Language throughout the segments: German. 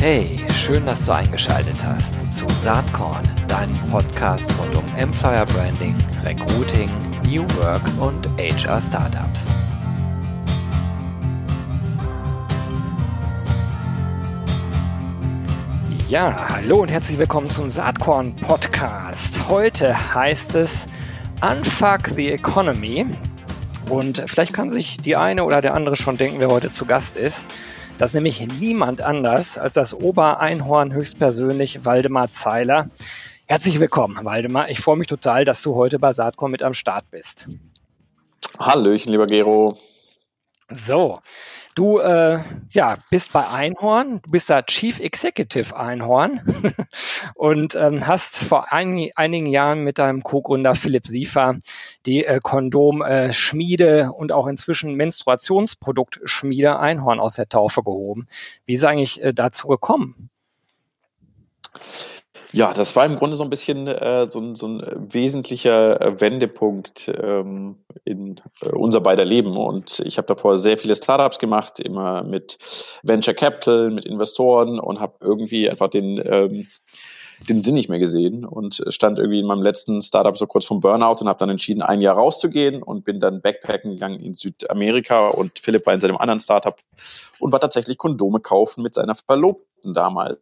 Hey, schön, dass du eingeschaltet hast zu Saatkorn, deinem Podcast rund um Employer Branding, Recruiting, New Work und HR Startups. Ja, hallo und herzlich willkommen zum Saatkorn Podcast. Heute heißt es Unfuck the Economy. Und vielleicht kann sich die eine oder der andere schon denken, wer heute zu Gast ist. Das ist nämlich niemand anders als das Obereinhorn höchstpersönlich Waldemar Zeiler. Herzlich willkommen, Waldemar. Ich freue mich total, dass du heute bei Saatkorn mit am Start bist. Hallöchen, lieber Gero. So, du äh, ja, bist bei Einhorn, du bist da Chief Executive Einhorn und ähm, hast vor ein, einigen Jahren mit deinem Co-Gründer Philipp Siefer die äh, Kondomschmiede äh, und auch inzwischen Menstruationsproduktschmiede Einhorn aus der Taufe gehoben. Wie ist eigentlich äh, dazu gekommen? Ja, das war im Grunde so ein bisschen äh, so, ein, so ein wesentlicher äh, Wendepunkt ähm, in äh, unser beider Leben. Und ich habe davor sehr viele Startups gemacht, immer mit Venture Capital, mit Investoren und habe irgendwie einfach den, ähm, den Sinn nicht mehr gesehen und stand irgendwie in meinem letzten Startup so kurz vom Burnout und habe dann entschieden, ein Jahr rauszugehen und bin dann Backpacken gegangen in Südamerika und Philipp war in seinem anderen Startup und war tatsächlich Kondome kaufen mit seiner Verlobten damals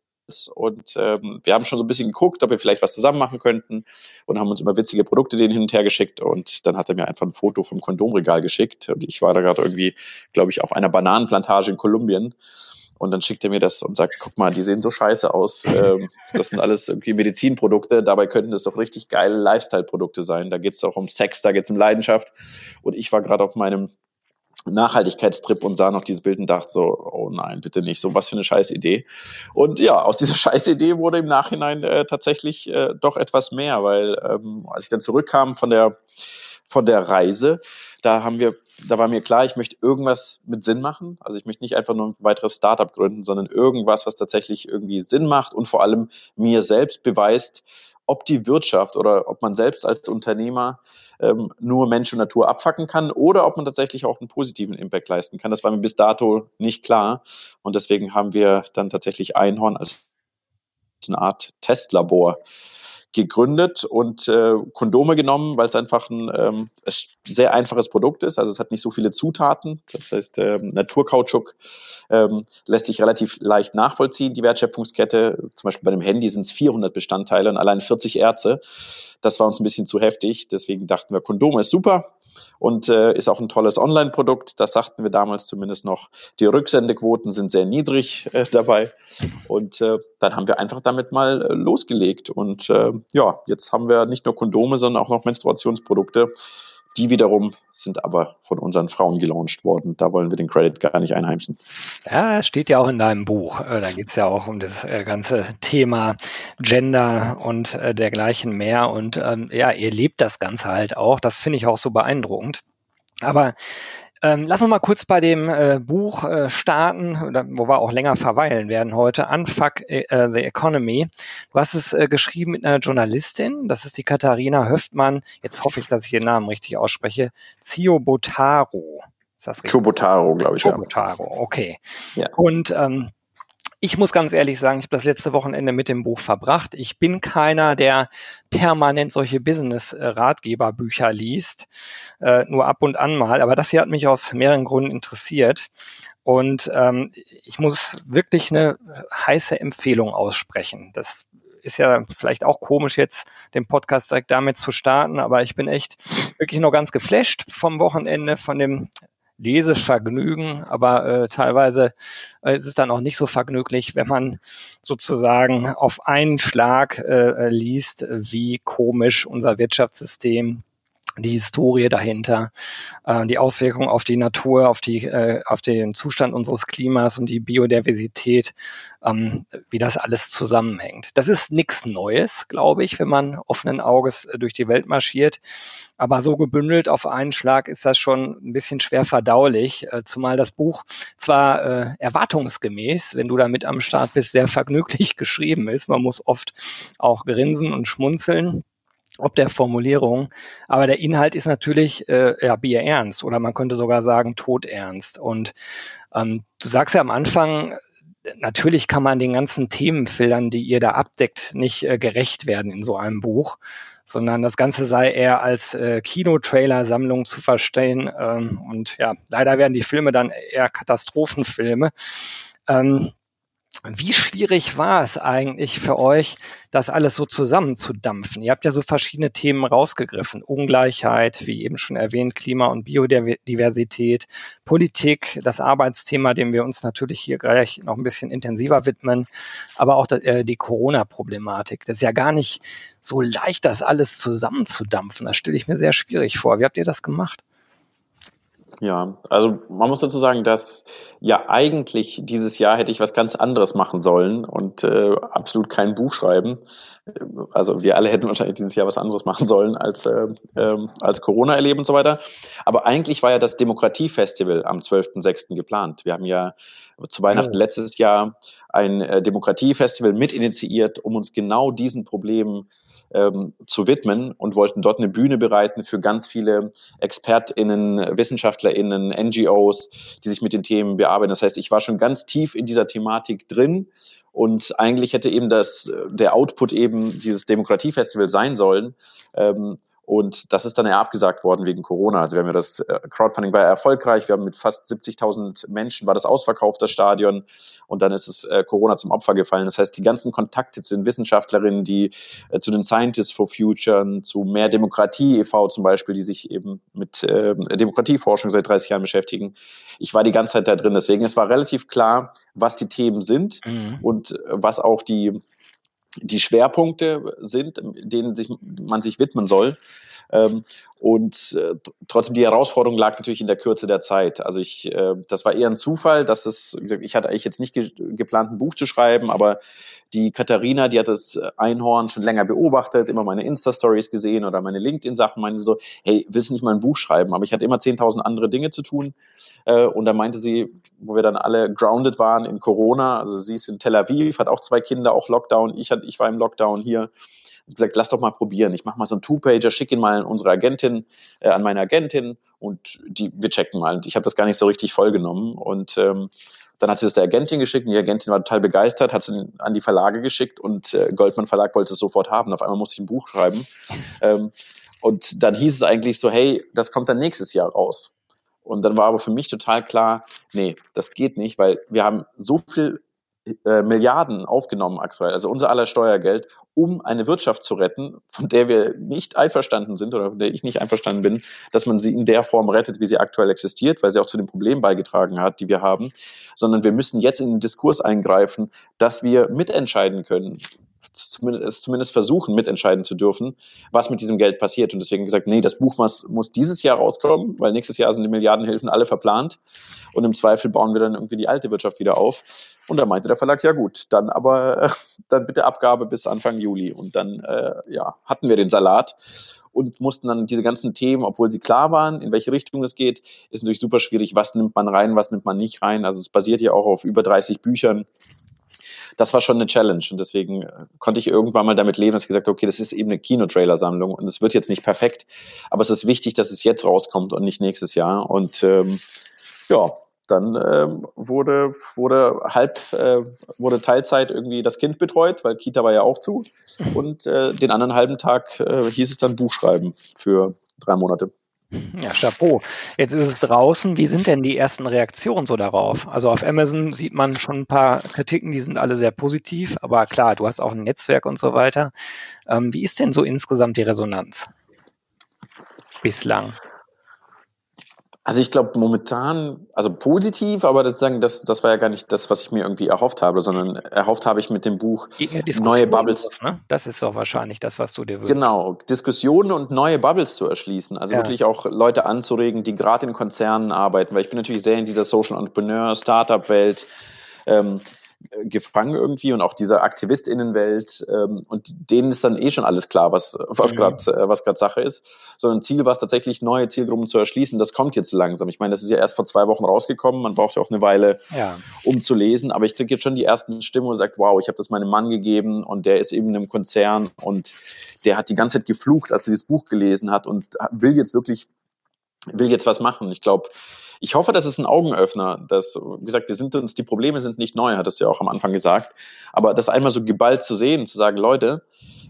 und ähm, wir haben schon so ein bisschen geguckt, ob wir vielleicht was zusammen machen könnten und haben uns immer witzige Produkte denen hin und her geschickt und dann hat er mir einfach ein Foto vom Kondomregal geschickt und ich war da gerade irgendwie, glaube ich, auf einer Bananenplantage in Kolumbien und dann schickt er mir das und sagt, guck mal, die sehen so scheiße aus. Ähm, das sind alles irgendwie Medizinprodukte. Dabei könnten das doch richtig geile Lifestyle-Produkte sein. Da geht es auch um Sex, da geht es um Leidenschaft. Und ich war gerade auf meinem Nachhaltigkeitstrip und sah noch dieses Bild und dachte so, oh nein, bitte nicht, so was für eine scheiß Idee. Und ja, aus dieser scheiß Idee wurde im Nachhinein äh, tatsächlich äh, doch etwas mehr, weil ähm, als ich dann zurückkam von der von der Reise, da haben wir, da war mir klar, ich möchte irgendwas mit Sinn machen. Also ich möchte nicht einfach nur ein weiteres Startup gründen, sondern irgendwas, was tatsächlich irgendwie Sinn macht und vor allem mir selbst beweist, ob die Wirtschaft oder ob man selbst als Unternehmer ähm, nur Mensch und Natur abfacken kann oder ob man tatsächlich auch einen positiven Impact leisten kann. Das war mir bis dato nicht klar. Und deswegen haben wir dann tatsächlich Einhorn als eine Art Testlabor gegründet und äh, Kondome genommen, weil es einfach ein ähm, sehr einfaches Produkt ist. Also es hat nicht so viele Zutaten. Das heißt, ähm, Naturkautschuk ähm, lässt sich relativ leicht nachvollziehen, die Wertschöpfungskette. Zum Beispiel bei dem Handy sind es 400 Bestandteile und allein 40 Erze. Das war uns ein bisschen zu heftig. Deswegen dachten wir, Kondome ist super und äh, ist auch ein tolles Online-Produkt. Das sagten wir damals zumindest noch. Die Rücksendequoten sind sehr niedrig äh, dabei. Und äh, dann haben wir einfach damit mal äh, losgelegt. Und äh, ja, jetzt haben wir nicht nur Kondome, sondern auch noch Menstruationsprodukte. Die wiederum sind aber von unseren Frauen gelauncht worden. Da wollen wir den Credit gar nicht einheimsen. Ja, steht ja auch in deinem Buch. Äh, da geht es ja auch um das äh, ganze Thema Gender und äh, dergleichen mehr. Und ähm, ja, ihr lebt das Ganze halt auch. Das finde ich auch so beeindruckend. Aber ähm, lass uns mal kurz bei dem äh, Buch äh, starten, oder, wo wir auch länger verweilen werden heute. Unfuck äh, the Economy. Du hast es äh, geschrieben mit einer Journalistin, das ist die Katharina Höftmann. Jetzt hoffe ich, dass ich ihren Namen richtig ausspreche. Ciobotaro. Ist das richtig? Chobotaro, glaube ich. Chobotaro, ja. okay. Ja. Und ähm, ich muss ganz ehrlich sagen, ich habe das letzte Wochenende mit dem Buch verbracht. Ich bin keiner, der permanent solche Business-Ratgeberbücher liest, äh, nur ab und an mal. Aber das hier hat mich aus mehreren Gründen interessiert. Und ähm, ich muss wirklich eine heiße Empfehlung aussprechen. Das ist ja vielleicht auch komisch jetzt, den Podcast direkt damit zu starten, aber ich bin echt wirklich noch ganz geflasht vom Wochenende, von dem Lesevergnügen, aber äh, teilweise äh, ist es dann auch nicht so vergnüglich, wenn man sozusagen auf einen Schlag äh, liest, wie komisch unser Wirtschaftssystem die Historie dahinter, äh, die Auswirkungen auf die Natur, auf die, äh, auf den Zustand unseres Klimas und die Biodiversität, ähm, wie das alles zusammenhängt. Das ist nichts Neues, glaube ich, wenn man offenen Auges äh, durch die Welt marschiert. Aber so gebündelt auf einen Schlag ist das schon ein bisschen schwer verdaulich, äh, zumal das Buch zwar äh, erwartungsgemäß, wenn du damit am Start bist, sehr vergnüglich geschrieben ist. Man muss oft auch grinsen und schmunzeln ob der Formulierung. Aber der Inhalt ist natürlich äh, ja bierernst oder man könnte sogar sagen todernst. Und ähm, du sagst ja am Anfang, natürlich kann man den ganzen Themenfiltern, die ihr da abdeckt, nicht äh, gerecht werden in so einem Buch, sondern das Ganze sei eher als äh, Kinotrailer-Sammlung zu verstehen. Ähm, und ja, leider werden die Filme dann eher Katastrophenfilme. Ähm, wie schwierig war es eigentlich für euch, das alles so zusammenzudampfen? Ihr habt ja so verschiedene Themen rausgegriffen. Ungleichheit, wie eben schon erwähnt, Klima- und Biodiversität, Politik, das Arbeitsthema, dem wir uns natürlich hier gleich noch ein bisschen intensiver widmen, aber auch äh, die Corona-Problematik. Das ist ja gar nicht so leicht, das alles zusammenzudampfen. Das stelle ich mir sehr schwierig vor. Wie habt ihr das gemacht? Ja, also man muss dazu sagen, dass ja eigentlich dieses Jahr hätte ich was ganz anderes machen sollen und äh, absolut kein Buch schreiben. Also wir alle hätten wahrscheinlich dieses Jahr was anderes machen sollen als, äh, äh, als Corona erleben und so weiter. Aber eigentlich war ja das Demokratiefestival am 12.06. geplant. Wir haben ja zu Weihnachten oh. letztes Jahr ein äh, Demokratiefestival mit initiiert, um uns genau diesen Problemen ähm, zu widmen und wollten dort eine Bühne bereiten für ganz viele ExpertInnen, WissenschaftlerInnen, NGOs, die sich mit den Themen bearbeiten. Das heißt, ich war schon ganz tief in dieser Thematik drin und eigentlich hätte eben das, der Output eben dieses Demokratiefestival sein sollen. Ähm, und das ist dann ja abgesagt worden wegen Corona. Also wir haben ja das äh, Crowdfunding war ja erfolgreich. Wir haben mit fast 70.000 Menschen war das ausverkauft, das Stadion. Und dann ist es äh, Corona zum Opfer gefallen. Das heißt, die ganzen Kontakte zu den Wissenschaftlerinnen, die äh, zu den Scientists for Future, zu mehr Demokratie e.V. zum Beispiel, die sich eben mit äh, Demokratieforschung seit 30 Jahren beschäftigen. Ich war die ganze Zeit da drin. Deswegen, es war relativ klar, was die Themen sind mhm. und was auch die die Schwerpunkte sind, denen sich, man sich widmen soll. Ähm, und äh, trotzdem die Herausforderung lag natürlich in der Kürze der Zeit. Also ich, äh, das war eher ein Zufall, dass es, ich hatte eigentlich jetzt nicht ge geplant, ein Buch zu schreiben, aber die Katharina, die hat das Einhorn schon länger beobachtet, immer meine Insta-Stories gesehen oder meine LinkedIn-Sachen, meinte so, hey, willst du nicht mal ein Buch schreiben? Aber ich hatte immer 10.000 andere Dinge zu tun. Äh, und da meinte sie, wo wir dann alle grounded waren in Corona, also sie ist in Tel Aviv, hat auch zwei Kinder, auch Lockdown, ich, hat, ich war im Lockdown hier, gesagt, lass doch mal probieren. Ich mache mal so einen Two-Pager, schicke ihn mal an unsere Agentin, äh, an meine Agentin und die, wir checken mal. Und ich habe das gar nicht so richtig vollgenommen. Und ähm, dann hat sie das der Agentin geschickt und die Agentin war total begeistert, hat es an die Verlage geschickt und äh, Goldman Verlag wollte es sofort haben. Auf einmal musste ich ein Buch schreiben. Ähm, und dann hieß es eigentlich so, hey, das kommt dann nächstes Jahr raus. Und dann war aber für mich total klar, nee, das geht nicht, weil wir haben so viel äh, Milliarden aufgenommen aktuell, also unser aller Steuergeld, um eine Wirtschaft zu retten, von der wir nicht einverstanden sind oder von der ich nicht einverstanden bin, dass man sie in der Form rettet, wie sie aktuell existiert, weil sie auch zu den Problemen beigetragen hat, die wir haben, sondern wir müssen jetzt in den Diskurs eingreifen, dass wir mitentscheiden können, zumindest, zumindest versuchen, mitentscheiden zu dürfen, was mit diesem Geld passiert. Und deswegen gesagt, nee, das Buch muss, muss dieses Jahr rauskommen, weil nächstes Jahr sind die Milliardenhilfen alle verplant. Und im Zweifel bauen wir dann irgendwie die alte Wirtschaft wieder auf. Und da meinte der Verlag, ja gut, dann aber dann bitte Abgabe bis Anfang Juli. Und dann äh, ja, hatten wir den Salat und mussten dann diese ganzen Themen, obwohl sie klar waren, in welche Richtung es geht, ist natürlich super schwierig. Was nimmt man rein, was nimmt man nicht rein? Also es basiert ja auch auf über 30 Büchern das war schon eine Challenge und deswegen äh, konnte ich irgendwann mal damit leben, dass ich gesagt habe, okay, das ist eben eine Kinotrailer-Sammlung und es wird jetzt nicht perfekt, aber es ist wichtig, dass es jetzt rauskommt und nicht nächstes Jahr und ähm, ja, dann ähm, wurde, wurde halb, äh, wurde Teilzeit irgendwie das Kind betreut, weil Kita war ja auch zu. Und äh, den anderen halben Tag äh, hieß es dann Buchschreiben für drei Monate. Ja, Chapeau. Jetzt ist es draußen. Wie sind denn die ersten Reaktionen so darauf? Also auf Amazon sieht man schon ein paar Kritiken, die sind alle sehr positiv. Aber klar, du hast auch ein Netzwerk und so weiter. Ähm, wie ist denn so insgesamt die Resonanz bislang? Also ich glaube momentan, also positiv, aber das, sagen, das, das war ja gar nicht das, was ich mir irgendwie erhofft habe, sondern erhofft habe ich mit dem Buch neue Bubbles. Ne? Das ist doch wahrscheinlich das, was du dir wünschst. Genau, Diskussionen und neue Bubbles zu erschließen. Also ja. wirklich auch Leute anzuregen, die gerade in Konzernen arbeiten, weil ich bin natürlich sehr in dieser Social Entrepreneur, Startup-Welt. Ähm, gefangen irgendwie und auch dieser AktivistInnenwelt ähm, und denen ist dann eh schon alles klar, was, was mhm. gerade äh, was gerade Sache ist. Sondern Ziel war es tatsächlich, neue Zielgruppen zu erschließen. Das kommt jetzt langsam. Ich meine, das ist ja erst vor zwei Wochen rausgekommen. Man braucht ja auch eine Weile, ja. um zu lesen. Aber ich kriege jetzt schon die ersten Stimmen und sagt, wow, ich habe das meinem Mann gegeben und der ist eben in einem Konzern und der hat die ganze Zeit geflucht, als er dieses Buch gelesen hat und will jetzt wirklich will jetzt was machen. Ich glaube, ich hoffe, das ist ein Augenöffner. Dass, wie gesagt, wir sind uns, die Probleme sind nicht neu, hat es ja auch am Anfang gesagt. Aber das einmal so geballt zu sehen, zu sagen, Leute,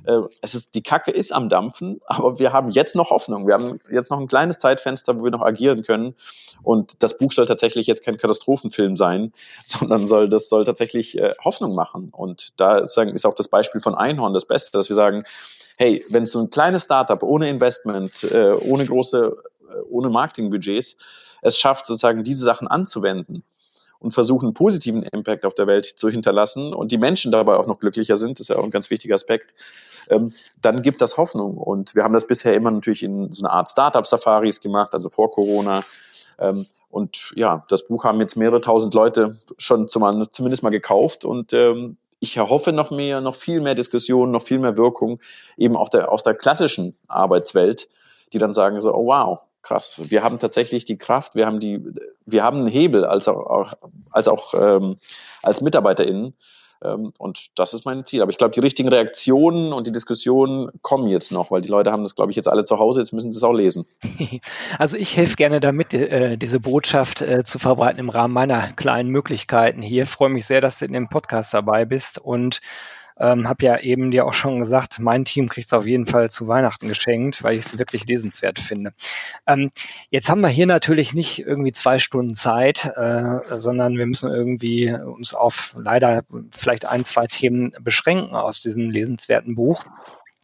äh, es ist, die Kacke ist am Dampfen, aber wir haben jetzt noch Hoffnung. Wir haben jetzt noch ein kleines Zeitfenster, wo wir noch agieren können. Und das Buch soll tatsächlich jetzt kein Katastrophenfilm sein, sondern soll, das soll tatsächlich äh, Hoffnung machen. Und da ist, auch das Beispiel von Einhorn das Beste, dass wir sagen, hey, wenn so ein kleines Startup ohne Investment, äh, ohne große, ohne Marketingbudgets es schafft, sozusagen diese Sachen anzuwenden, und versuchen, einen positiven Impact auf der Welt zu hinterlassen und die Menschen dabei auch noch glücklicher sind, das ist ja auch ein ganz wichtiger Aspekt, ähm, dann gibt das Hoffnung. Und wir haben das bisher immer natürlich in so einer Art Startup-Safaris gemacht, also vor Corona. Ähm, und ja, das Buch haben jetzt mehrere tausend Leute schon zum, zumindest mal gekauft und ähm, ich erhoffe noch mehr, noch viel mehr Diskussionen, noch viel mehr Wirkung, eben auch der, aus der klassischen Arbeitswelt, die dann sagen so, oh wow, krass. Wir haben tatsächlich die Kraft, wir haben die, wir haben einen Hebel als auch, als auch ähm, als MitarbeiterInnen. Ähm, und das ist mein Ziel. Aber ich glaube, die richtigen Reaktionen und die Diskussionen kommen jetzt noch, weil die Leute haben das, glaube ich, jetzt alle zu Hause, jetzt müssen sie es auch lesen. Also ich helfe gerne damit, äh, diese Botschaft äh, zu verbreiten im Rahmen meiner kleinen Möglichkeiten hier. Freue mich sehr, dass du in dem Podcast dabei bist und ähm, hab ja eben dir auch schon gesagt, mein Team kriegt es auf jeden Fall zu Weihnachten geschenkt, weil ich es wirklich lesenswert finde. Ähm, jetzt haben wir hier natürlich nicht irgendwie zwei Stunden Zeit, äh, sondern wir müssen irgendwie uns auf leider vielleicht ein, zwei Themen beschränken aus diesem lesenswerten Buch.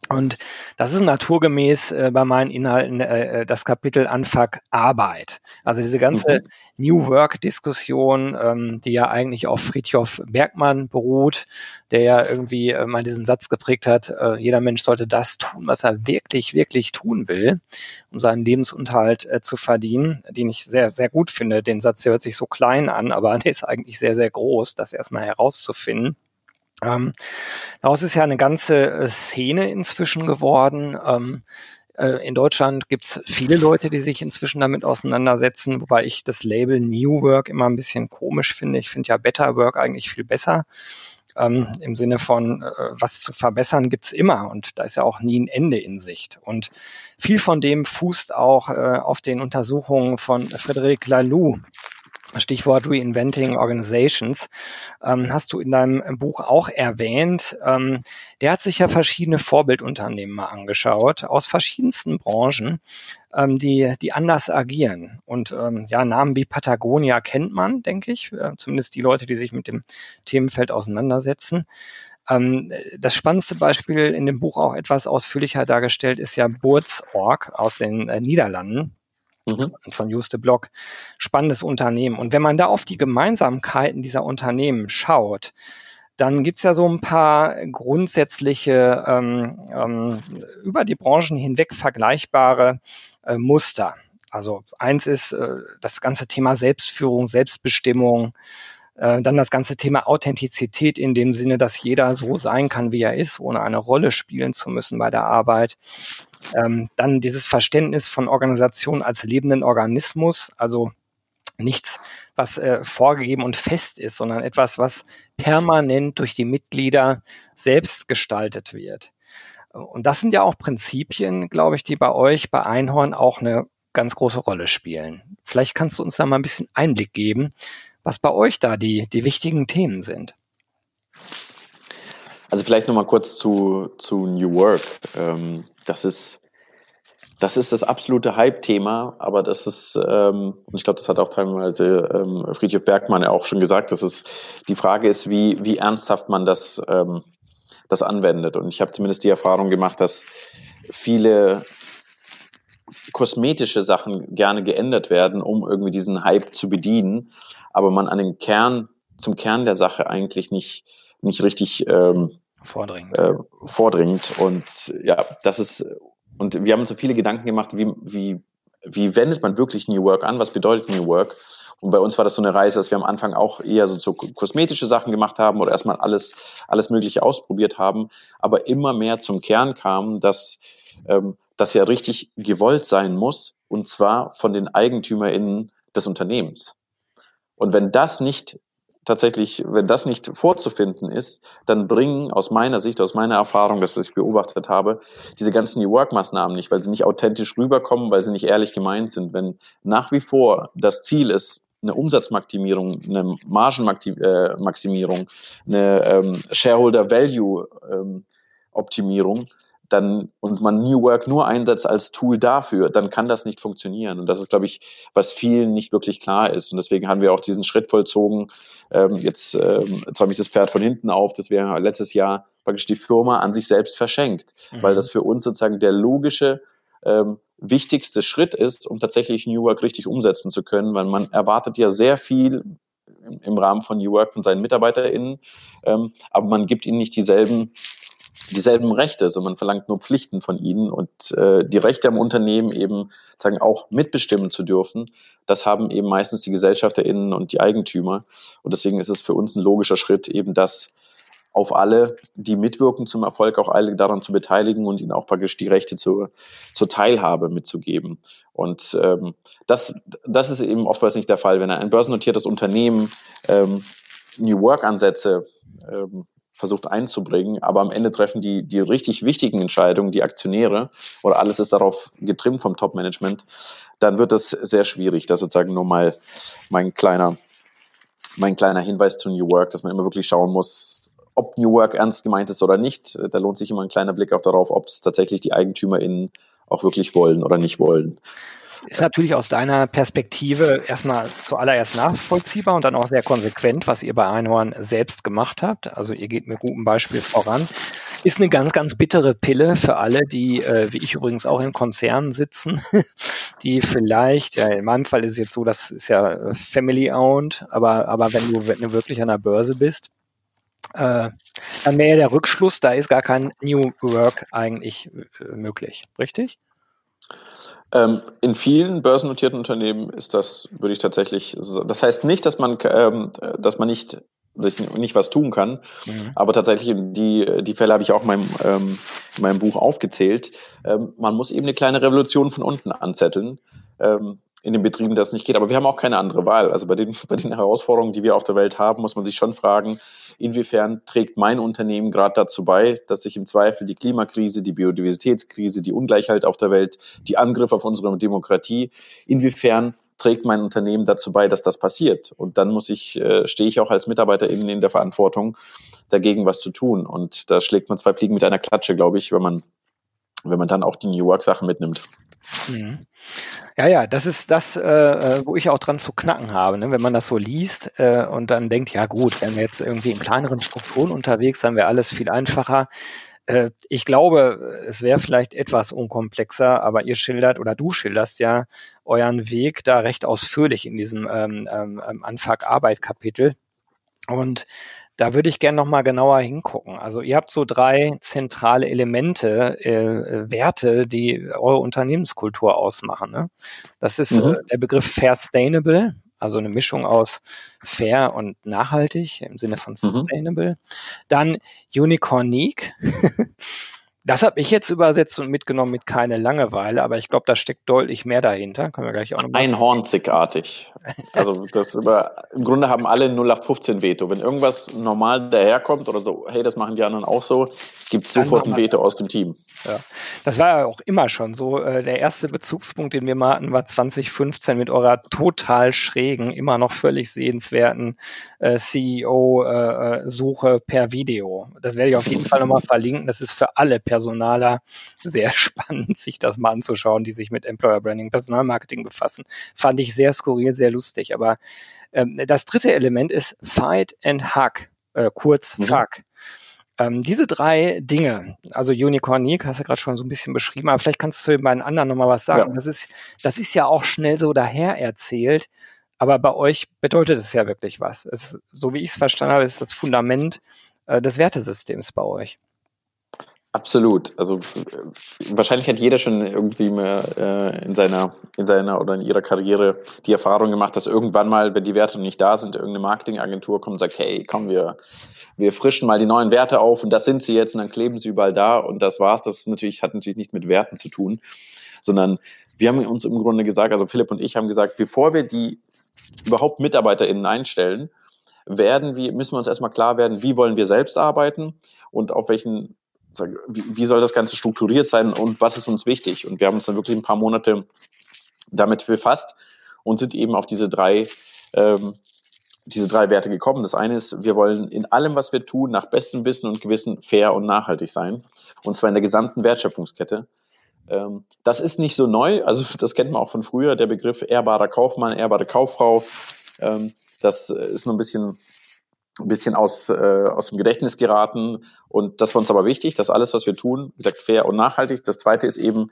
Und das ist naturgemäß äh, bei meinen Inhalten äh, äh, das Kapitel Anfang Arbeit. Also diese ganze mhm. New Work-Diskussion, ähm, die ja eigentlich auf Friedhof Bergmann beruht, der ja irgendwie äh, mal diesen Satz geprägt hat, äh, jeder Mensch sollte das tun, was er wirklich, wirklich tun will, um seinen Lebensunterhalt äh, zu verdienen, den ich sehr, sehr gut finde. Den Satz, der hört sich so klein an, aber der ist eigentlich sehr, sehr groß, das erstmal herauszufinden. Ähm, daraus ist ja eine ganze äh, Szene inzwischen geworden. Ähm, äh, in Deutschland gibt's viele Leute, die sich inzwischen damit auseinandersetzen, wobei ich das Label New Work immer ein bisschen komisch finde. Ich finde ja Better Work eigentlich viel besser. Ähm, Im Sinne von, äh, was zu verbessern gibt's immer und da ist ja auch nie ein Ende in Sicht. Und viel von dem fußt auch äh, auf den Untersuchungen von Frederic Laloux, Stichwort Reinventing Organizations, ähm, hast du in deinem Buch auch erwähnt. Ähm, der hat sich ja verschiedene Vorbildunternehmen mal angeschaut, aus verschiedensten Branchen, ähm, die, die anders agieren. Und ähm, ja, Namen wie Patagonia kennt man, denke ich, äh, zumindest die Leute, die sich mit dem Themenfeld auseinandersetzen. Ähm, das spannendste Beispiel in dem Buch auch etwas ausführlicher dargestellt ist ja Burzorg aus den äh, Niederlanden mhm. von Juste Block. Spannendes Unternehmen. Und wenn man da auf die Gemeinsamkeiten dieser Unternehmen schaut, dann gibt's ja so ein paar grundsätzliche ähm, ähm, über die Branchen hinweg vergleichbare äh, Muster. Also eins ist äh, das ganze Thema Selbstführung, Selbstbestimmung, äh, dann das ganze Thema Authentizität in dem Sinne, dass jeder so sein kann, wie er ist, ohne eine Rolle spielen zu müssen bei der Arbeit. Ähm, dann dieses Verständnis von Organisation als lebenden Organismus, also nichts, was äh, vorgegeben und fest ist, sondern etwas, was permanent durch die Mitglieder selbst gestaltet wird. Und das sind ja auch Prinzipien, glaube ich, die bei euch bei Einhorn auch eine ganz große Rolle spielen. Vielleicht kannst du uns da mal ein bisschen Einblick geben, was bei euch da die, die wichtigen Themen sind. Also vielleicht nochmal kurz zu, zu New Work. Ähm, das ist das ist das absolute Hype-Thema, aber das ist, ähm, und ich glaube, das hat auch teilweise ähm, Friedrich Bergmann ja auch schon gesagt, dass es die Frage ist, wie, wie ernsthaft man das, ähm, das anwendet. Und ich habe zumindest die Erfahrung gemacht, dass viele kosmetische Sachen gerne geändert werden, um irgendwie diesen Hype zu bedienen aber man an den Kern, zum Kern der Sache eigentlich nicht, nicht richtig ähm, vordringt. Äh, vordringt. Und ja, das ist, und wir haben uns so viele Gedanken gemacht, wie, wie, wie wendet man wirklich New Work an? Was bedeutet New Work? Und bei uns war das so eine Reise, dass wir am Anfang auch eher so, so kosmetische Sachen gemacht haben oder erstmal alles, alles Mögliche ausprobiert haben, aber immer mehr zum Kern kam, dass ähm, das ja richtig gewollt sein muss, und zwar von den EigentümerInnen des Unternehmens. Und wenn das nicht tatsächlich, wenn das nicht vorzufinden ist, dann bringen aus meiner Sicht, aus meiner Erfahrung, das, was ich beobachtet habe, diese ganzen New Work-Maßnahmen nicht, weil sie nicht authentisch rüberkommen, weil sie nicht ehrlich gemeint sind. Wenn nach wie vor das Ziel ist, eine Umsatzmaximierung, eine Margenmaximierung, eine ähm, Shareholder Value ähm, dann und man New Work nur einsetzt als Tool dafür, dann kann das nicht funktionieren. Und das ist, glaube ich, was vielen nicht wirklich klar ist. Und deswegen haben wir auch diesen Schritt vollzogen. Ähm, jetzt ähm, zäume ich das Pferd von hinten auf, dass wir letztes Jahr praktisch die Firma an sich selbst verschenkt, mhm. weil das für uns sozusagen der logische ähm, wichtigste Schritt ist, um tatsächlich New Work richtig umsetzen zu können, weil man erwartet ja sehr viel im Rahmen von New Work von seinen MitarbeiterInnen, ähm, aber man gibt ihnen nicht dieselben dieselben Rechte, sondern man verlangt nur Pflichten von ihnen und äh, die Rechte am Unternehmen eben sagen auch mitbestimmen zu dürfen. Das haben eben meistens die GesellschafterInnen und die Eigentümer. Und deswegen ist es für uns ein logischer Schritt, eben das auf alle, die mitwirken zum Erfolg, auch alle daran zu beteiligen und ihnen auch praktisch die Rechte zur, zur Teilhabe mitzugeben. Und ähm, das, das ist eben oftmals nicht der Fall. Wenn ein börsennotiertes Unternehmen ähm, New Work-Ansätze ähm, versucht einzubringen, aber am Ende treffen die, die richtig wichtigen Entscheidungen, die Aktionäre, oder alles ist darauf getrimmt vom Top-Management, dann wird das sehr schwierig. Das ist sozusagen nur mal mein kleiner, mein kleiner Hinweis zu New Work, dass man immer wirklich schauen muss, ob New Work ernst gemeint ist oder nicht. Da lohnt sich immer ein kleiner Blick auch darauf, ob es tatsächlich die EigentümerInnen auch wirklich wollen oder nicht wollen. Ist natürlich aus deiner Perspektive erstmal zuallererst nachvollziehbar und dann auch sehr konsequent, was ihr bei Einhorn selbst gemacht habt. Also ihr geht mit gutem Beispiel voran. Ist eine ganz, ganz bittere Pille für alle, die, äh, wie ich übrigens auch in Konzernen sitzen, die vielleicht, ja, in meinem Fall ist es jetzt so, das ist ja family-owned, aber, aber wenn du, wenn du wirklich an der Börse bist, äh, dann wäre der Rückschluss, da ist gar kein New Work eigentlich äh, möglich, richtig? Ähm, in vielen börsennotierten Unternehmen ist das, würde ich tatsächlich, das heißt nicht, dass man, ähm, dass man nicht, nicht was tun kann, mhm. aber tatsächlich die, die Fälle habe ich auch in meinem, ähm, in meinem Buch aufgezählt. Ähm, man muss eben eine kleine Revolution von unten anzetteln. Ähm, in den Betrieben das nicht geht. Aber wir haben auch keine andere Wahl. Also bei den, bei den Herausforderungen, die wir auf der Welt haben, muss man sich schon fragen, inwiefern trägt mein Unternehmen gerade dazu bei, dass sich im Zweifel die Klimakrise, die Biodiversitätskrise, die Ungleichheit auf der Welt, die Angriffe auf unsere Demokratie, inwiefern trägt mein Unternehmen dazu bei, dass das passiert. Und dann muss ich, äh, stehe ich auch als Mitarbeiterin in der Verantwortung, dagegen was zu tun. Und da schlägt man zwei Fliegen mit einer Klatsche, glaube ich, wenn man, wenn man dann auch die New Work-Sachen mitnimmt. Mhm. Ja, ja, das ist das, äh, äh, wo ich auch dran zu knacken habe, ne? wenn man das so liest äh, und dann denkt, ja gut, wenn wir jetzt irgendwie in kleineren Strukturen unterwegs, dann wäre alles viel einfacher. Äh, ich glaube, es wäre vielleicht etwas unkomplexer, aber ihr schildert oder du schilderst ja euren Weg da recht ausführlich in diesem ähm, ähm, Anfang-Arbeit-Kapitel. Und da würde ich gerne nochmal genauer hingucken. Also ihr habt so drei zentrale Elemente, äh, äh, Werte, die eure Unternehmenskultur ausmachen. Ne? Das ist mhm. äh, der Begriff Fair Sustainable, also eine Mischung aus fair und nachhaltig im Sinne von mhm. sustainable. Mhm. Dann Unicornique. Das habe ich jetzt übersetzt und mitgenommen mit keine Langeweile, aber ich glaube, da steckt deutlich mehr dahinter. Können wir gleich auch noch Einhornzigartig. Also das über, im Grunde haben alle 0815 Veto. Wenn irgendwas normal daherkommt oder so, hey, das machen die anderen auch so, gibt es sofort ein Veto aus dem Team. Ja. Das war ja auch immer schon so. Äh, der erste Bezugspunkt, den wir mal hatten, war 2015 mit eurer total schrägen, immer noch völlig sehenswerten äh, CEO-Suche äh, per Video. Das werde ich auf jeden Fall nochmal verlinken. Das ist für alle per Personaler sehr spannend, sich das mal anzuschauen, die sich mit Employer Branding, Personalmarketing befassen. Fand ich sehr skurril, sehr lustig. Aber ähm, das dritte Element ist Fight and Hug, äh, kurz mhm. Fuck. Ähm, diese drei Dinge, also Unicorn Unique, hast du gerade schon so ein bisschen beschrieben, aber vielleicht kannst du zu den beiden anderen nochmal was sagen. Ja. Das ist, das ist ja auch schnell so daher erzählt, aber bei euch bedeutet es ja wirklich was. Es, so wie ich es verstanden habe, ist das Fundament äh, des Wertesystems bei euch. Absolut. Also wahrscheinlich hat jeder schon irgendwie mal äh, in seiner in seiner oder in ihrer Karriere die Erfahrung gemacht, dass irgendwann mal, wenn die Werte nicht da sind, irgendeine Marketingagentur kommt und sagt, hey, komm, wir wir frischen mal die neuen Werte auf und das sind sie jetzt und dann kleben sie überall da und das war's. Das ist natürlich hat natürlich nichts mit Werten zu tun, sondern wir haben uns im Grunde gesagt, also Philipp und ich haben gesagt, bevor wir die überhaupt MitarbeiterInnen einstellen, werden wir, müssen wir uns erstmal klar werden, wie wollen wir selbst arbeiten und auf welchen, wie soll das Ganze strukturiert sein und was ist uns wichtig? Und wir haben uns dann wirklich ein paar Monate damit befasst und sind eben auf diese drei, ähm, diese drei Werte gekommen. Das eine ist, wir wollen in allem, was wir tun, nach bestem Wissen und Gewissen fair und nachhaltig sein. Und zwar in der gesamten Wertschöpfungskette. Ähm, das ist nicht so neu, also das kennt man auch von früher, der Begriff ehrbarer Kaufmann, ehrbare Kauffrau. Ähm, das ist nur ein bisschen, ein bisschen aus, äh, aus dem Gedächtnis geraten. Und das war uns aber wichtig, dass alles, was wir tun, wie gesagt, fair und nachhaltig. Das zweite ist eben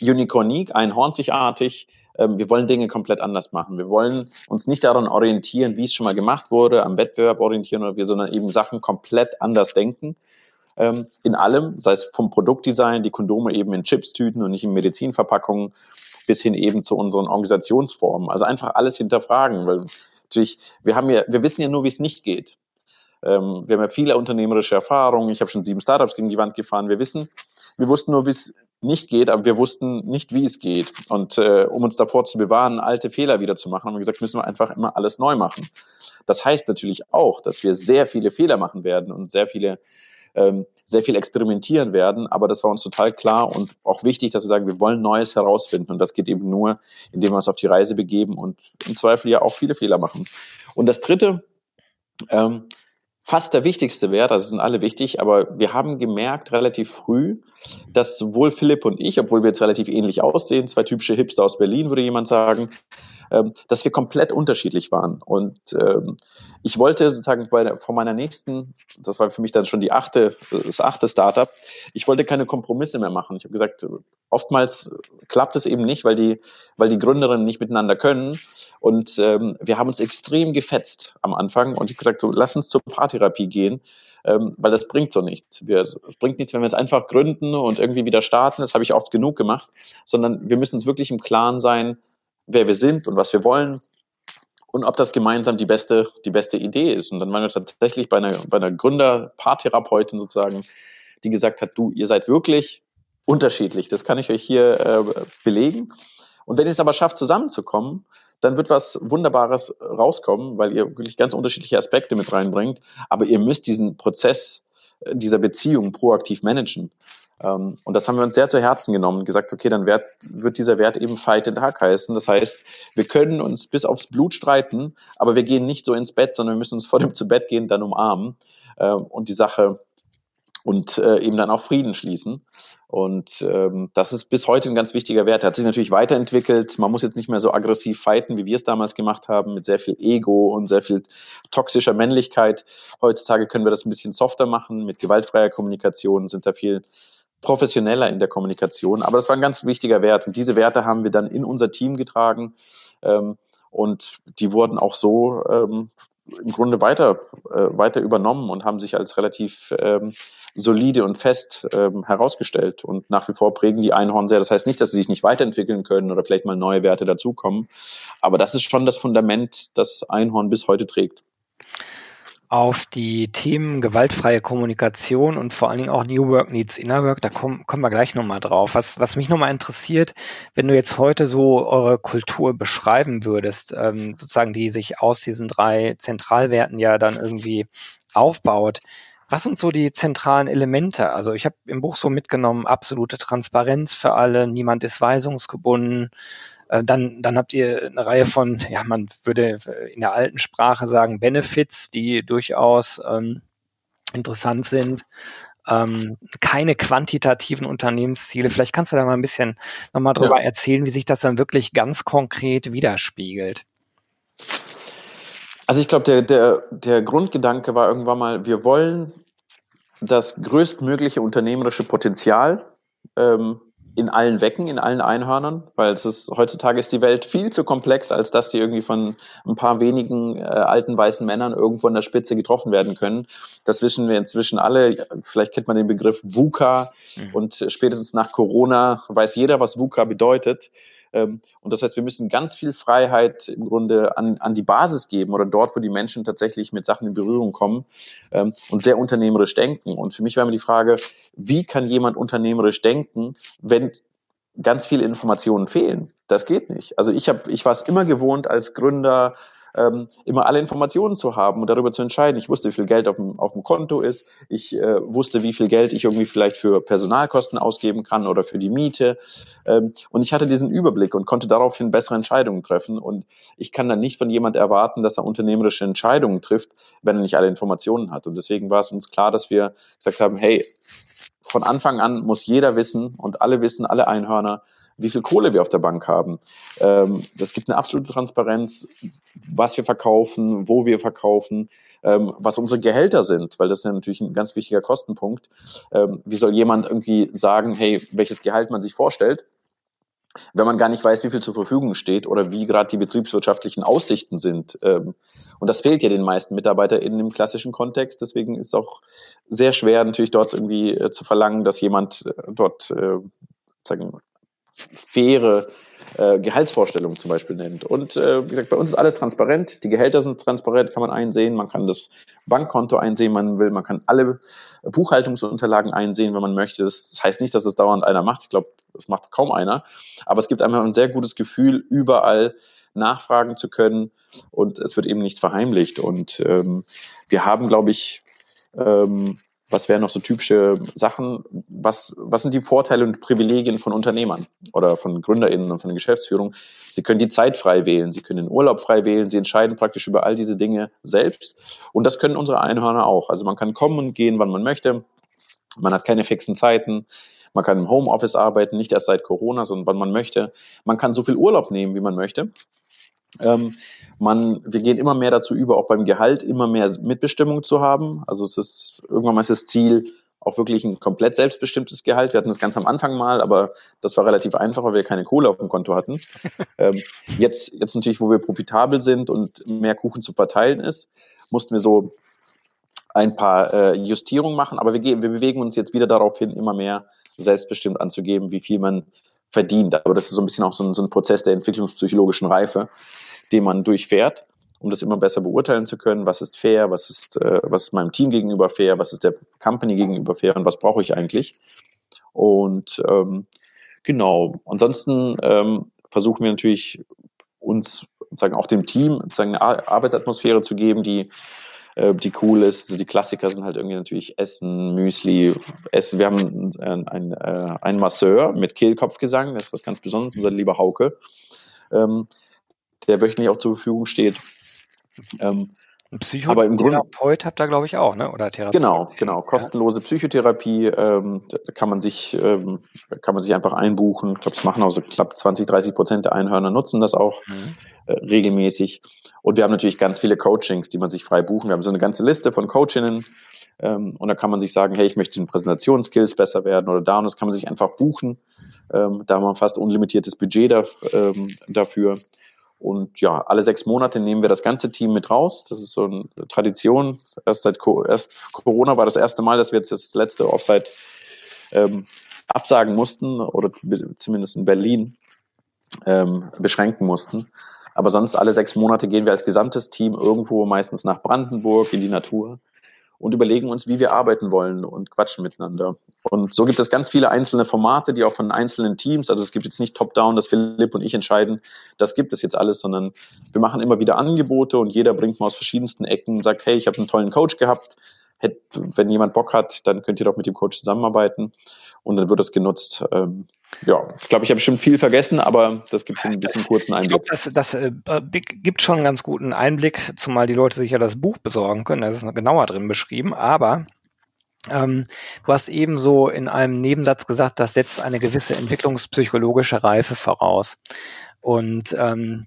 unicornique, einhornzigartig. Ähm, wir wollen Dinge komplett anders machen. Wir wollen uns nicht daran orientieren, wie es schon mal gemacht wurde, am Wettbewerb orientieren oder wir, sondern eben Sachen komplett anders denken ähm, in allem, sei es vom Produktdesign, die Kondome eben in Chipstüten und nicht in Medizinverpackungen, bis hin eben zu unseren Organisationsformen. Also einfach alles hinterfragen, weil natürlich, wir haben ja, wir wissen ja nur, wie es nicht geht. Ähm, wir haben ja viele unternehmerische Erfahrungen. Ich habe schon sieben Startups gegen die Wand gefahren. Wir wissen, wir wussten nur, wie es nicht geht, aber wir wussten nicht, wie es geht. Und äh, um uns davor zu bewahren, alte Fehler wieder zu machen, haben wir gesagt, müssen wir einfach immer alles neu machen. Das heißt natürlich auch, dass wir sehr viele Fehler machen werden und sehr viele ähm, sehr viel experimentieren werden. Aber das war uns total klar und auch wichtig, dass wir sagen, wir wollen Neues herausfinden. Und das geht eben nur, indem wir uns auf die Reise begeben und im Zweifel ja auch viele Fehler machen. Und das Dritte, ähm, fast der wichtigste Wert, also sind alle wichtig, aber wir haben gemerkt relativ früh, dass sowohl Philipp und ich, obwohl wir jetzt relativ ähnlich aussehen, zwei typische Hipster aus Berlin, würde jemand sagen, ähm, dass wir komplett unterschiedlich waren. Und ähm, ich wollte sozusagen bei, von meiner nächsten, das war für mich dann schon die achte, das achte Startup, ich wollte keine Kompromisse mehr machen. Ich habe gesagt, oftmals klappt es eben nicht, weil die, weil die Gründerinnen nicht miteinander können. Und ähm, wir haben uns extrem gefetzt am Anfang und ich habe gesagt, so lass uns zur Paartherapie gehen ähm, weil das bringt so nichts. es bringt nichts, wenn wir jetzt einfach gründen und irgendwie wieder starten, das habe ich oft genug gemacht, sondern wir müssen uns wirklich im Klaren sein, wer wir sind und was wir wollen und ob das gemeinsam die beste, die beste Idee ist. Und dann waren wir tatsächlich bei einer, bei einer Gründer-Paartherapeutin sozusagen, die gesagt hat, du, ihr seid wirklich unterschiedlich. Das kann ich euch hier äh, belegen. Und wenn ihr es aber schafft, zusammenzukommen, dann wird was Wunderbares rauskommen, weil ihr wirklich ganz unterschiedliche Aspekte mit reinbringt. Aber ihr müsst diesen Prozess äh, dieser Beziehung proaktiv managen. Ähm, und das haben wir uns sehr zu Herzen genommen und gesagt, okay, dann wird, wird dieser Wert eben Fight and Hack heißen. Das heißt, wir können uns bis aufs Blut streiten, aber wir gehen nicht so ins Bett, sondern wir müssen uns vor dem zu Bett gehen dann umarmen ähm, und die Sache und äh, eben dann auch Frieden schließen. Und ähm, das ist bis heute ein ganz wichtiger Wert. Er hat sich natürlich weiterentwickelt. Man muss jetzt nicht mehr so aggressiv fighten, wie wir es damals gemacht haben, mit sehr viel Ego und sehr viel toxischer Männlichkeit. Heutzutage können wir das ein bisschen softer machen. Mit gewaltfreier Kommunikation sind da viel professioneller in der Kommunikation. Aber das war ein ganz wichtiger Wert. Und diese Werte haben wir dann in unser Team getragen. Ähm, und die wurden auch so ähm, im Grunde weiter, äh, weiter übernommen und haben sich als relativ ähm, solide und fest ähm, herausgestellt. Und nach wie vor prägen die Einhorn sehr. Das heißt nicht, dass sie sich nicht weiterentwickeln können oder vielleicht mal neue Werte dazukommen. Aber das ist schon das Fundament, das Einhorn bis heute trägt auf die Themen gewaltfreie Kommunikation und vor allen Dingen auch New Work Needs Inner Work, da kommen, kommen wir gleich nochmal drauf. Was, was mich nochmal interessiert, wenn du jetzt heute so eure Kultur beschreiben würdest, ähm, sozusagen die sich aus diesen drei Zentralwerten ja dann irgendwie aufbaut, was sind so die zentralen Elemente? Also ich habe im Buch so mitgenommen, absolute Transparenz für alle, niemand ist weisungsgebunden, äh, dann, dann habt ihr eine Reihe von, ja, man würde in der alten Sprache sagen, Benefits, die durchaus ähm, interessant sind. Ähm, keine quantitativen Unternehmensziele. Vielleicht kannst du da mal ein bisschen nochmal drüber ja. erzählen, wie sich das dann wirklich ganz konkret widerspiegelt. Also ich glaube, der, der, der Grundgedanke war irgendwann mal, wir wollen das größtmögliche unternehmerische Potenzial ähm, in allen Wecken, in allen Einhörnern, weil es ist, heutzutage ist die Welt viel zu komplex, als dass sie irgendwie von ein paar wenigen äh, alten weißen Männern irgendwo an der Spitze getroffen werden können. Das wissen wir inzwischen alle. Vielleicht kennt man den Begriff VUCA mhm. und spätestens nach Corona weiß jeder, was VUCA bedeutet. Ähm, und das heißt, wir müssen ganz viel Freiheit im Grunde an, an die Basis geben oder dort, wo die Menschen tatsächlich mit Sachen in Berührung kommen ähm, und sehr unternehmerisch denken. Und für mich war immer die Frage, wie kann jemand unternehmerisch denken, wenn ganz viele Informationen fehlen? Das geht nicht. Also ich habe, ich war es immer gewohnt als Gründer, ähm, immer alle Informationen zu haben und darüber zu entscheiden. Ich wusste, wie viel Geld auf dem, auf dem Konto ist. Ich äh, wusste, wie viel Geld ich irgendwie vielleicht für Personalkosten ausgeben kann oder für die Miete. Ähm, und ich hatte diesen Überblick und konnte daraufhin bessere Entscheidungen treffen. Und ich kann dann nicht von jemand erwarten, dass er unternehmerische Entscheidungen trifft, wenn er nicht alle Informationen hat. Und deswegen war es uns klar, dass wir gesagt haben, hey, von Anfang an muss jeder wissen und alle wissen, alle Einhörner, wie viel Kohle wir auf der Bank haben. Ähm, das gibt eine absolute Transparenz, was wir verkaufen, wo wir verkaufen, ähm, was unsere Gehälter sind, weil das ist ja natürlich ein ganz wichtiger Kostenpunkt. Ähm, wie soll jemand irgendwie sagen, hey, welches Gehalt man sich vorstellt? wenn man gar nicht weiß, wie viel zur Verfügung steht oder wie gerade die betriebswirtschaftlichen Aussichten sind. Ähm, und das fehlt ja den meisten MitarbeiterInnen im klassischen Kontext. Deswegen ist es auch sehr schwer, natürlich dort irgendwie äh, zu verlangen, dass jemand äh, dort äh, sagen, faire äh, Gehaltsvorstellungen zum Beispiel nennt. Und äh, wie gesagt, bei uns ist alles transparent. Die Gehälter sind transparent, kann man einsehen. Man kann das Bankkonto einsehen, man will. Man kann alle Buchhaltungsunterlagen einsehen, wenn man möchte. Das heißt nicht, dass es dauernd einer macht. Ich glaube, das macht kaum einer. Aber es gibt einfach ein sehr gutes Gefühl, überall nachfragen zu können und es wird eben nichts verheimlicht. Und ähm, wir haben, glaube ich, ähm, was wären noch so typische Sachen? Was, was sind die Vorteile und Privilegien von Unternehmern oder von GründerInnen und von der Geschäftsführung? Sie können die Zeit frei wählen, sie können den Urlaub frei wählen, sie entscheiden praktisch über all diese Dinge selbst. Und das können unsere Einhörner auch. Also man kann kommen und gehen, wann man möchte. Man hat keine fixen Zeiten. Man kann im Homeoffice arbeiten, nicht erst seit Corona, sondern wann man möchte. Man kann so viel Urlaub nehmen, wie man möchte. Ähm, man, wir gehen immer mehr dazu über, auch beim Gehalt immer mehr Mitbestimmung zu haben. Also es ist irgendwann mal ist das Ziel, auch wirklich ein komplett selbstbestimmtes Gehalt. Wir hatten das ganz am Anfang mal, aber das war relativ einfach, weil wir keine Kohle auf dem Konto hatten. ähm, jetzt, jetzt natürlich, wo wir profitabel sind und mehr Kuchen zu verteilen ist, mussten wir so ein paar äh, Justierungen machen, aber wir, wir bewegen uns jetzt wieder darauf hin, immer mehr selbstbestimmt anzugeben, wie viel man verdient. Aber das ist so ein bisschen auch so ein, so ein Prozess der entwicklungspsychologischen Reife, den man durchfährt, um das immer besser beurteilen zu können, was ist fair, was ist, äh, was ist meinem Team gegenüber fair, was ist der Company gegenüber fair? Und was brauche ich eigentlich. Und ähm, genau, ansonsten ähm, versuchen wir natürlich uns sagen auch dem Team sagen, eine Arbeitsatmosphäre zu geben, die äh, die cool ist. Also die Klassiker sind halt irgendwie natürlich Essen, Müsli, Essen. Wir haben einen, einen, äh, einen Masseur mit Kehlkopfgesang, das ist was ganz Besonderes, unser lieber Hauke, ähm, der wöchentlich auch zur Verfügung steht. Ähm, ein Psychotherapeut habt ihr, glaube ich, auch, ne? Oder Therapie? Genau, genau. Kostenlose Psychotherapie ähm, kann man sich ähm, kann man sich einfach einbuchen. Ich glaube, das machen auch so knapp 20, 30 Prozent der Einhörner nutzen das auch mhm. äh, regelmäßig. Und wir haben natürlich ganz viele Coachings, die man sich frei buchen. Wir haben so eine ganze Liste von Coachinnen. Ähm, und da kann man sich sagen, hey, ich möchte in Präsentationsskills besser werden oder da. Und das kann man sich einfach buchen. Ähm, da haben wir fast unlimitiertes Budget ähm, dafür. Und ja, alle sechs Monate nehmen wir das ganze Team mit raus. Das ist so eine Tradition. Erst seit Co erst Corona war das erste Mal, dass wir jetzt das letzte Offsite ähm, absagen mussten oder zumindest in Berlin ähm, beschränken mussten. Aber sonst alle sechs Monate gehen wir als gesamtes Team irgendwo, meistens nach Brandenburg in die Natur und überlegen uns, wie wir arbeiten wollen und quatschen miteinander. Und so gibt es ganz viele einzelne Formate, die auch von einzelnen Teams, also es gibt jetzt nicht top-down, dass Philipp und ich entscheiden, das gibt es jetzt alles, sondern wir machen immer wieder Angebote und jeder bringt mal aus verschiedensten Ecken, sagt, hey, ich habe einen tollen Coach gehabt, wenn jemand Bock hat, dann könnt ihr doch mit dem Coach zusammenarbeiten und dann wird das genutzt. Ähm, ja, ich glaube, ich habe schon viel vergessen, aber das gibt ein bisschen kurzen Einblick. Ich glaube, das, das äh, gibt schon einen ganz guten Einblick, zumal die Leute sich ja das Buch besorgen können. Da ist noch genauer drin beschrieben, aber ähm, du hast eben so in einem Nebensatz gesagt, das setzt eine gewisse entwicklungspsychologische Reife voraus. Und ähm,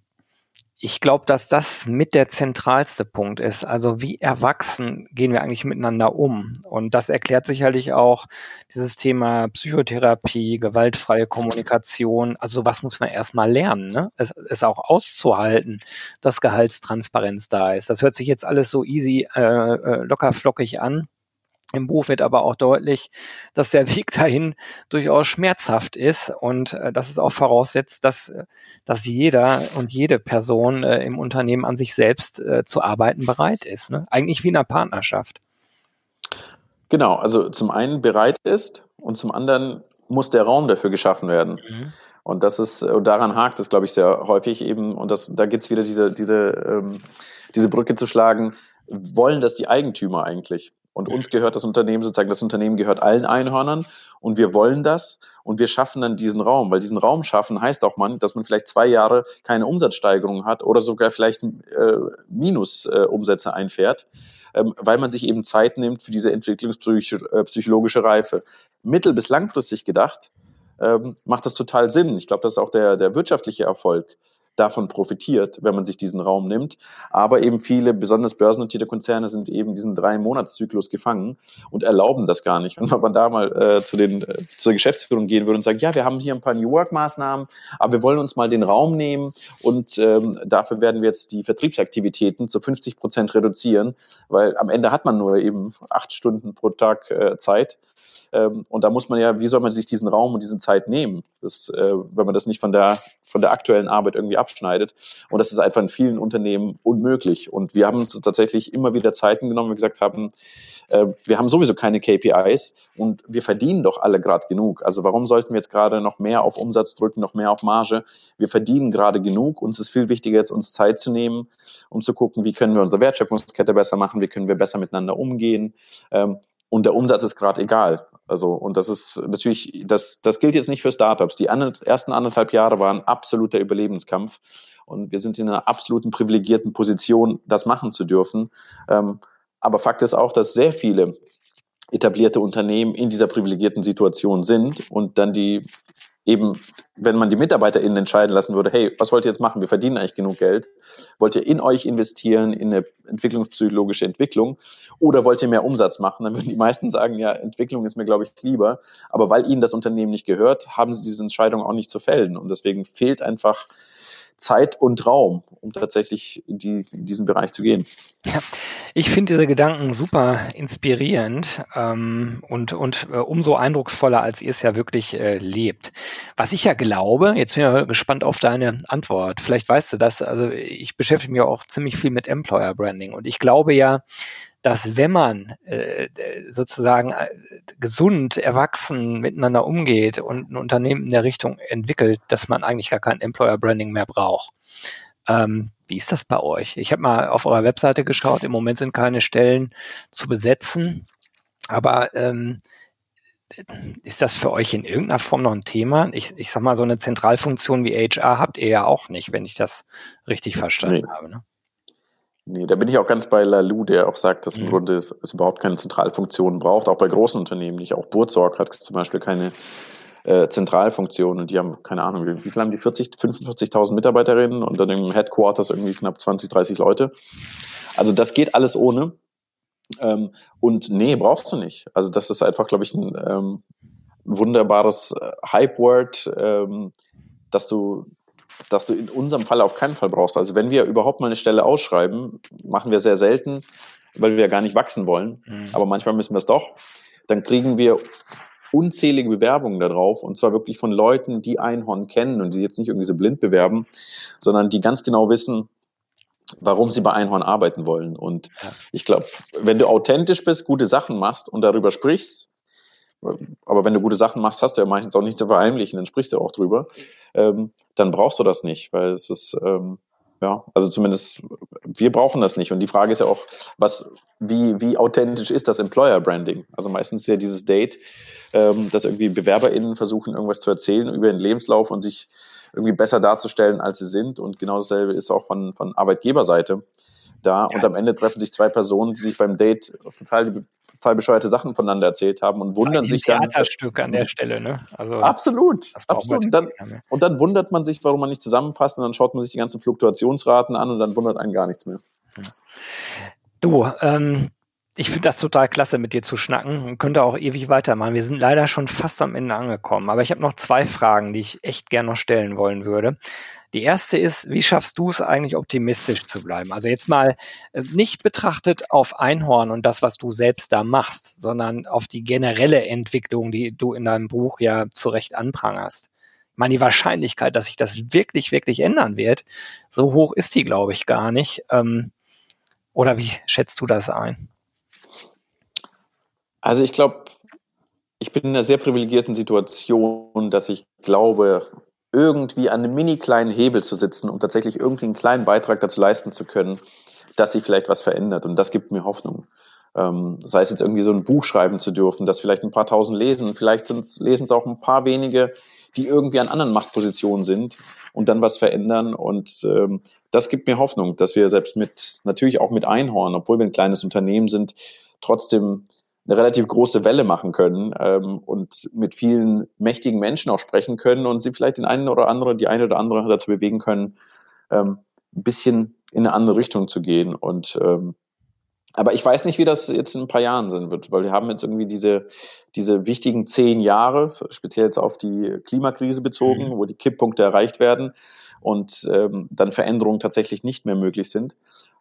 ich glaube, dass das mit der zentralste Punkt ist. Also wie erwachsen gehen wir eigentlich miteinander um? Und das erklärt sicherlich auch dieses Thema Psychotherapie, gewaltfreie Kommunikation. Also was muss man erstmal lernen, ne? Es, es auch auszuhalten, dass Gehaltstransparenz da ist. Das hört sich jetzt alles so easy, äh, äh locker flockig an. Im Buch wird aber auch deutlich, dass der Weg dahin durchaus schmerzhaft ist und äh, dass es auch voraussetzt, dass, äh, dass jeder und jede Person äh, im Unternehmen an sich selbst äh, zu arbeiten bereit ist. Ne? Eigentlich wie in einer Partnerschaft. Genau, also zum einen bereit ist und zum anderen muss der Raum dafür geschaffen werden. Mhm. Und das ist, und daran hakt es, glaube ich, sehr häufig eben, und das, da gibt es wieder diese, diese, ähm, diese Brücke zu schlagen, wollen das die Eigentümer eigentlich? Und uns gehört das Unternehmen sozusagen, das Unternehmen gehört allen Einhörnern und wir wollen das und wir schaffen dann diesen Raum, weil diesen Raum schaffen heißt auch man, dass man vielleicht zwei Jahre keine Umsatzsteigerung hat oder sogar vielleicht äh, Minusumsätze äh, einfährt, ähm, weil man sich eben Zeit nimmt für diese entwicklungspsychologische äh, Reife. Mittel- bis langfristig gedacht ähm, macht das total Sinn. Ich glaube, das ist auch der, der wirtschaftliche Erfolg davon profitiert, wenn man sich diesen Raum nimmt. Aber eben viele, besonders börsennotierte Konzerne, sind eben diesen drei Monatszyklus gefangen und erlauben das gar nicht. Und wenn man da mal äh, zu den, äh, zur Geschäftsführung gehen würde und sagt, ja, wir haben hier ein paar New Work-Maßnahmen, aber wir wollen uns mal den Raum nehmen und ähm, dafür werden wir jetzt die Vertriebsaktivitäten zu 50 Prozent reduzieren, weil am Ende hat man nur eben acht Stunden pro Tag äh, Zeit ähm, und da muss man ja, wie soll man sich diesen Raum und diese Zeit nehmen, das, äh, wenn man das nicht von der, von der aktuellen Arbeit irgendwie abschneidet. Und das ist einfach in vielen Unternehmen unmöglich. Und wir haben uns tatsächlich immer wieder Zeiten genommen, wir gesagt haben, äh, wir haben sowieso keine KPIs und wir verdienen doch alle gerade genug. Also warum sollten wir jetzt gerade noch mehr auf Umsatz drücken, noch mehr auf Marge? Wir verdienen gerade genug. Uns ist viel wichtiger, jetzt uns Zeit zu nehmen, um zu gucken, wie können wir unsere Wertschöpfungskette besser machen, wie können wir besser miteinander umgehen. Ähm, und der Umsatz ist gerade egal. Also, und das ist natürlich, das, das gilt jetzt nicht für Startups. Die andre, ersten anderthalb Jahre waren absoluter Überlebenskampf. Und wir sind in einer absoluten privilegierten Position, das machen zu dürfen. Ähm, aber Fakt ist auch, dass sehr viele etablierte Unternehmen in dieser privilegierten Situation sind und dann die eben, wenn man die MitarbeiterInnen entscheiden lassen würde, hey, was wollt ihr jetzt machen? Wir verdienen eigentlich genug Geld. Wollt ihr in euch investieren, in eine entwicklungspsychologische Entwicklung? Oder wollt ihr mehr Umsatz machen? Dann würden die meisten sagen, ja, Entwicklung ist mir, glaube ich, lieber. Aber weil ihnen das Unternehmen nicht gehört, haben sie diese Entscheidung auch nicht zu fällen. Und deswegen fehlt einfach Zeit und Raum, um tatsächlich in, die, in diesen Bereich zu gehen. Ja, ich finde diese Gedanken super inspirierend ähm, und, und äh, umso eindrucksvoller, als ihr es ja wirklich äh, lebt. Was ich ja glaube, jetzt bin ich gespannt auf deine Antwort. Vielleicht weißt du das, also ich beschäftige mich auch ziemlich viel mit Employer Branding und ich glaube ja, dass wenn man äh, sozusagen äh, gesund, erwachsen miteinander umgeht und ein Unternehmen in der Richtung entwickelt, dass man eigentlich gar kein Employer Branding mehr braucht. Ähm, wie ist das bei euch? Ich habe mal auf eurer Webseite geschaut, im Moment sind keine Stellen zu besetzen, aber ähm, ist das für euch in irgendeiner Form noch ein Thema? Ich, ich sag mal, so eine Zentralfunktion wie HR habt ihr ja auch nicht, wenn ich das richtig verstanden nee. habe. Ne? Nee, da bin ich auch ganz bei Lalou, der auch sagt, dass im mhm. Grunde es, es, überhaupt keine Zentralfunktion braucht, auch bei großen Unternehmen nicht. Auch Burzorg hat zum Beispiel keine äh, Zentralfunktion und die haben, keine Ahnung, wie, viel haben die? 40, 45.000 Mitarbeiterinnen und dann im Headquarters irgendwie knapp 20, 30 Leute. Also das geht alles ohne. Ähm, und nee, brauchst du nicht. Also das ist einfach, glaube ich, ein ähm, wunderbares äh, Hype-Word, ähm, dass du dass du in unserem Fall auf keinen Fall brauchst. Also wenn wir überhaupt mal eine Stelle ausschreiben, machen wir sehr selten, weil wir ja gar nicht wachsen wollen. Mhm. Aber manchmal müssen wir es doch. Dann kriegen wir unzählige Bewerbungen darauf und zwar wirklich von Leuten, die Einhorn kennen und die jetzt nicht irgendwie so blind bewerben, sondern die ganz genau wissen, warum sie bei Einhorn arbeiten wollen. Und ich glaube, wenn du authentisch bist, gute Sachen machst und darüber sprichst, aber wenn du gute Sachen machst, hast du ja meistens auch nichts zu verheimlichen, dann sprichst du auch drüber. Ähm, dann brauchst du das nicht, weil es ist, ähm, ja, also zumindest wir brauchen das nicht. Und die Frage ist ja auch, was, wie, wie authentisch ist das Employer Branding? Also meistens ist ja dieses Date, ähm, dass irgendwie BewerberInnen versuchen, irgendwas zu erzählen über den Lebenslauf und sich irgendwie besser darzustellen, als sie sind. Und genau dasselbe ist auch von, von Arbeitgeberseite da ja. und am Ende treffen sich zwei Personen, die sich beim Date total, total bescheuerte Sachen voneinander erzählt haben und wundern sich dann. Theaterstück an der Stelle, ne? Also absolut, absolut. Und dann, und dann wundert man sich, warum man nicht zusammenpasst und dann schaut man sich die ganzen Fluktuationsraten an und dann wundert einen gar nichts mehr. Du, ähm, ich finde das total klasse, mit dir zu schnacken und könnte auch ewig weitermachen. Wir sind leider schon fast am Ende angekommen, aber ich habe noch zwei Fragen, die ich echt gerne noch stellen wollen würde. Die erste ist, wie schaffst du es eigentlich optimistisch zu bleiben? Also jetzt mal äh, nicht betrachtet auf Einhorn und das, was du selbst da machst, sondern auf die generelle Entwicklung, die du in deinem Buch ja zu Recht anprangerst. Ich meine, die Wahrscheinlichkeit, dass sich das wirklich, wirklich ändern wird, so hoch ist die, glaube ich, gar nicht. Ähm, oder wie schätzt du das ein? Also ich glaube, ich bin in einer sehr privilegierten Situation, dass ich glaube, irgendwie an einem mini kleinen Hebel zu sitzen, um tatsächlich irgendwie einen kleinen Beitrag dazu leisten zu können, dass sich vielleicht was verändert. Und das gibt mir Hoffnung. Ähm, sei es jetzt irgendwie so ein Buch schreiben zu dürfen, das vielleicht ein paar tausend lesen, vielleicht lesen es auch ein paar wenige, die irgendwie an anderen Machtpositionen sind und dann was verändern. Und ähm, das gibt mir Hoffnung, dass wir selbst mit, natürlich auch mit Einhorn, obwohl wir ein kleines Unternehmen sind, trotzdem eine relativ große Welle machen können ähm, und mit vielen mächtigen Menschen auch sprechen können und sie vielleicht den einen oder andere, die eine oder andere dazu bewegen können, ähm, ein bisschen in eine andere Richtung zu gehen. Und ähm, aber ich weiß nicht, wie das jetzt in ein paar Jahren sein wird, weil wir haben jetzt irgendwie diese, diese wichtigen zehn Jahre, speziell jetzt auf die Klimakrise bezogen, mhm. wo die Kipppunkte erreicht werden und ähm, dann Veränderungen tatsächlich nicht mehr möglich sind.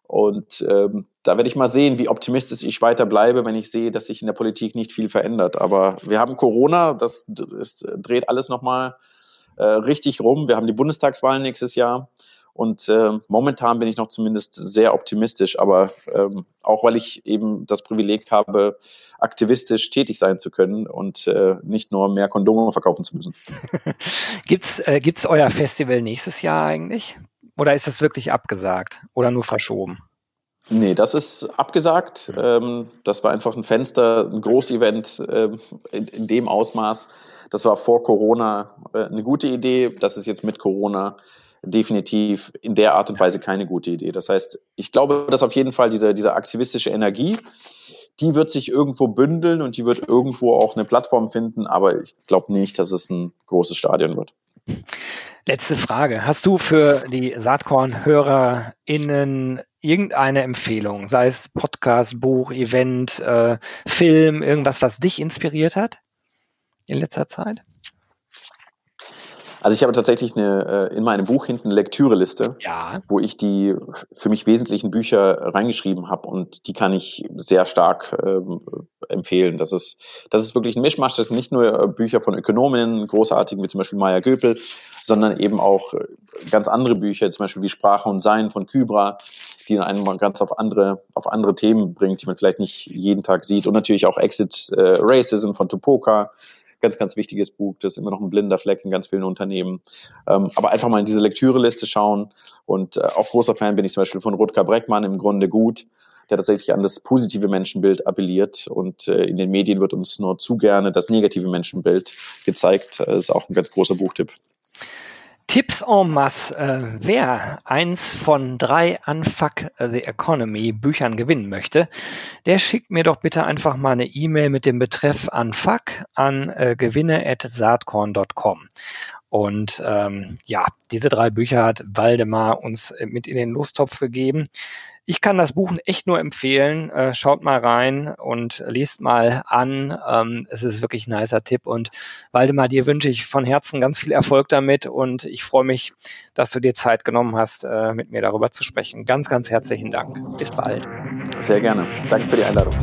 Und ähm, da werde ich mal sehen, wie optimistisch ich weiter bleibe, wenn ich sehe, dass sich in der Politik nicht viel verändert. Aber wir haben Corona, das, das dreht alles nochmal äh, richtig rum. Wir haben die Bundestagswahlen nächstes Jahr. Und äh, momentan bin ich noch zumindest sehr optimistisch, aber ähm, auch weil ich eben das Privileg habe, aktivistisch tätig sein zu können und äh, nicht nur mehr Kondome verkaufen zu müssen. gibt's äh, gibt's euer Festival nächstes Jahr eigentlich? Oder ist das wirklich abgesagt oder nur verschoben? Nee, das ist abgesagt. Ähm, das war einfach ein Fenster, ein Großevent äh, in, in, dem Ausmaß. Das war vor Corona äh, eine gute Idee. Das ist jetzt mit Corona definitiv in der Art und Weise keine gute Idee. Das heißt, ich glaube, dass auf jeden Fall diese, diese aktivistische Energie, die wird sich irgendwo bündeln und die wird irgendwo auch eine Plattform finden, aber ich glaube nicht, dass es ein großes Stadion wird. Letzte Frage. Hast du für die Saatkorn-HörerInnen irgendeine Empfehlung, sei es Podcast, Buch, Event, äh, Film, irgendwas, was dich inspiriert hat in letzter Zeit? Also ich habe tatsächlich eine, äh, in meinem Buch hinten Lektüreliste, ja. wo ich die für mich wesentlichen Bücher reingeschrieben habe und die kann ich sehr stark ähm, empfehlen. Das ist, das ist wirklich ein Mischmasch. Das sind nicht nur äh, Bücher von Ökonomen, großartigen wie zum Beispiel Maya Göpel, sondern eben auch äh, ganz andere Bücher, zum Beispiel wie Sprache und Sein von Kybra, die einen mal ganz auf andere, auf andere Themen bringt, die man vielleicht nicht jeden Tag sieht. Und natürlich auch Exit äh, Racism von Tupoka ganz, ganz wichtiges Buch. Das ist immer noch ein blinder Fleck in ganz vielen Unternehmen. Ähm, aber einfach mal in diese Lektüreliste schauen. Und äh, auch großer Fan bin ich zum Beispiel von Rutger Breckmann, im Grunde gut, der tatsächlich an das positive Menschenbild appelliert. Und äh, in den Medien wird uns nur zu gerne das negative Menschenbild gezeigt. Das ist auch ein ganz großer Buchtipp. Tipps en masse. Äh, wer eins von drei Unfuck the Economy Büchern gewinnen möchte, der schickt mir doch bitte einfach mal eine E-Mail mit dem Betreff Unfuck an äh, gewinne.saatkorn.com. Und ähm, ja, diese drei Bücher hat Waldemar uns mit in den Lostopf gegeben. Ich kann das Buch echt nur empfehlen. Äh, schaut mal rein und liest mal an. Ähm, es ist wirklich ein nicer Tipp. Und Waldemar, dir wünsche ich von Herzen ganz viel Erfolg damit. Und ich freue mich, dass du dir Zeit genommen hast, äh, mit mir darüber zu sprechen. Ganz, ganz herzlichen Dank. Bis bald. Sehr gerne. Danke für die Einladung.